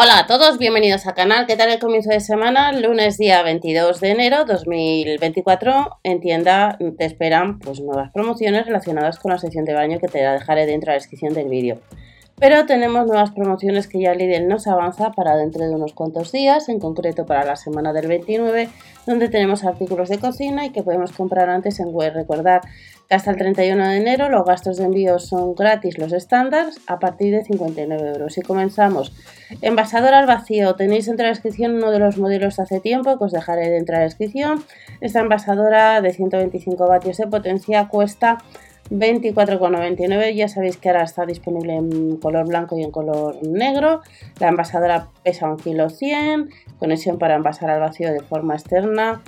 Hola a todos, bienvenidos al canal. ¿Qué tal el comienzo de semana? Lunes día 22 de enero 2024. En tienda te esperan pues, nuevas promociones relacionadas con la sección de baño que te dejaré dentro de la descripción del vídeo. Pero tenemos nuevas promociones que ya Lidl nos avanza para dentro de unos cuantos días, en concreto para la semana del 29, donde tenemos artículos de cocina y que podemos comprar antes en web. Recordar que hasta el 31 de enero los gastos de envío son gratis, los estándares, a partir de 59 euros. Y comenzamos. Envasador al vacío. Tenéis dentro de la descripción uno de los modelos de hace tiempo que os dejaré dentro de la descripción. Esta envasadora de 125 vatios de potencia cuesta 24,99. Ya sabéis que ahora está disponible en color blanco y en color negro. La envasadora pesa 1 kg 100, conexión para envasar al vacío de forma externa,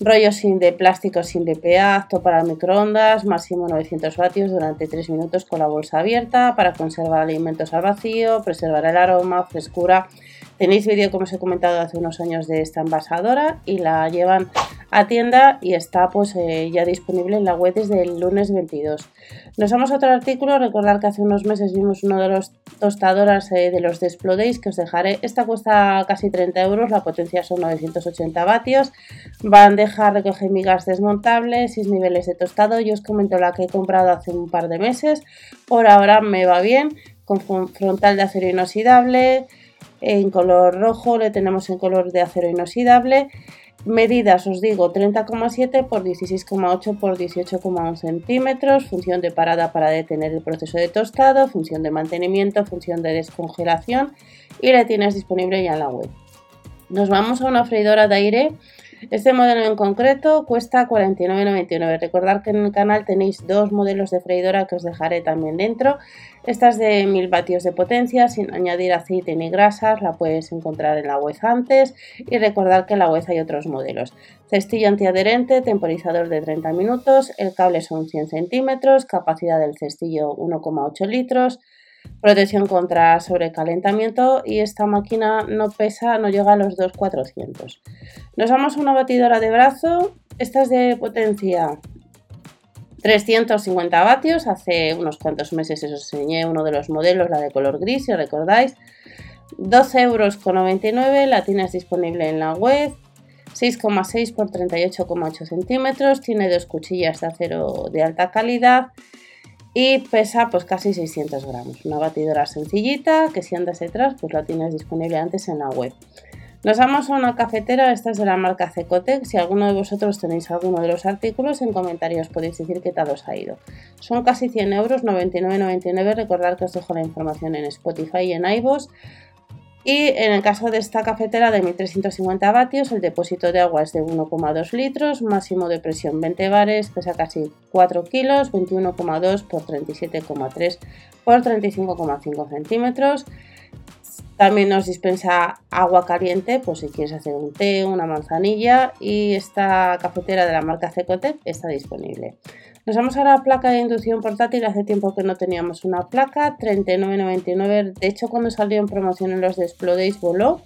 rollo sin de plástico sin BPA, apto para microondas, máximo 900 vatios durante 3 minutos con la bolsa abierta para conservar alimentos al vacío, preservar el aroma, frescura. Tenéis vídeo como os he comentado hace unos años de esta envasadora y la llevan a tienda y está pues eh, ya disponible en la web desde el lunes 22. Nos vamos a otro artículo, recordar que hace unos meses vimos uno de los tostadoras eh, de los de Explodays que os dejaré. Esta cuesta casi 30 euros, la potencia son 980 vatios, bandeja recoge migas desmontable, 6 niveles de tostado. Yo os comento la que he comprado hace un par de meses, por ahora me va bien, con frontal de acero inoxidable, en color rojo le tenemos en color de acero inoxidable Medidas, os digo, 30,7 por 16,8 por 18,1 centímetros, función de parada para detener el proceso de tostado, función de mantenimiento, función de descongelación y la tienes disponible ya en la web. Nos vamos a una freidora de aire este modelo en concreto cuesta 49,99. Recordad que en el canal tenéis dos modelos de freidora que os dejaré también dentro. Esta es de 1000 vatios de potencia sin añadir aceite ni grasas. La puedes encontrar en la web antes. Y recordad que en la web hay otros modelos. Cestillo antiadherente, temporizador de 30 minutos. El cable son 100 centímetros. Capacidad del cestillo 1,8 litros protección contra sobrecalentamiento y esta máquina no pesa, no llega a los 2,400. Nos vamos a una batidora de brazo, esta es de potencia 350 vatios, hace unos cuantos meses os enseñé uno de los modelos, la de color gris, si recordáis, 12,99 euros, la tienes disponible en la web, 6,6 x 38,8 centímetros, tiene dos cuchillas de acero de alta calidad y pesa pues casi 600 gramos. Una batidora sencillita que si andas detrás pues la tienes disponible antes en la web. Nos vamos a una cafetera, esta es de la marca Cecotec. Si alguno de vosotros tenéis alguno de los artículos, en comentarios podéis decir qué tal os ha ido. Son casi 100 euros, 99,99. Recordad que os dejo la información en Spotify y en iVoox. Y en el caso de esta cafetera de 1350 vatios, el depósito de agua es de 1,2 litros, máximo de presión 20 bares, pesa casi 4 kilos, 21,2 por 37,3 por 35,5 centímetros. También nos dispensa agua caliente, pues si quieres hacer un té, una manzanilla y esta cafetera de la marca Cecotec está disponible. Nos vamos a la placa de inducción portátil. Hace tiempo que no teníamos una placa, 39,99. De hecho, cuando salió en promoción en los de Explodays voló.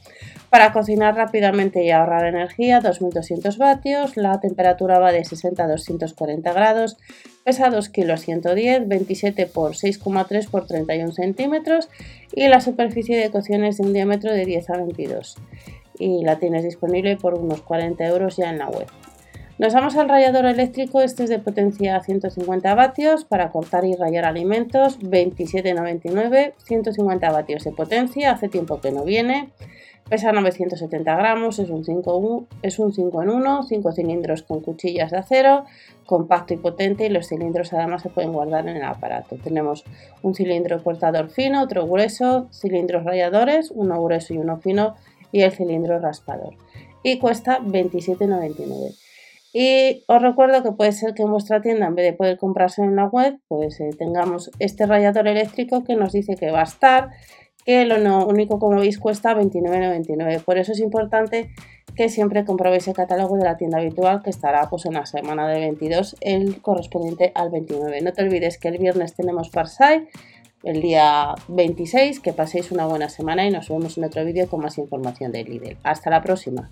Para cocinar rápidamente y ahorrar energía, 2200 vatios. La temperatura va de 60 a 240 grados. Pesa 2 kilos 110, 27 por 6,3 por 31 centímetros. Y la superficie de cocción es de un diámetro de 10 a 22. Y la tienes disponible por unos 40 euros ya en la web. Nos vamos al rallador eléctrico, este es de potencia 150 vatios para cortar y rallar alimentos, 27,99, 150 vatios de potencia, hace tiempo que no viene, pesa 970 gramos, es un 5, es un 5 en 1, 5 cilindros con cuchillas de acero, compacto y potente y los cilindros además se pueden guardar en el aparato. Tenemos un cilindro cortador fino, otro grueso, cilindros ralladores, uno grueso y uno fino y el cilindro raspador. Y cuesta 27,99. Y os recuerdo que puede ser que en vuestra tienda, en vez de poder comprarse en la web, pues eh, tengamos este radiador eléctrico que nos dice que va a estar, que lo único como veis cuesta 29,99. Por eso es importante que siempre comprobéis el catálogo de la tienda habitual que estará pues en la semana de 22, el correspondiente al 29. No te olvides que el viernes tenemos Parsai, el día 26, que paséis una buena semana y nos vemos en otro vídeo con más información de Lidl. Hasta la próxima.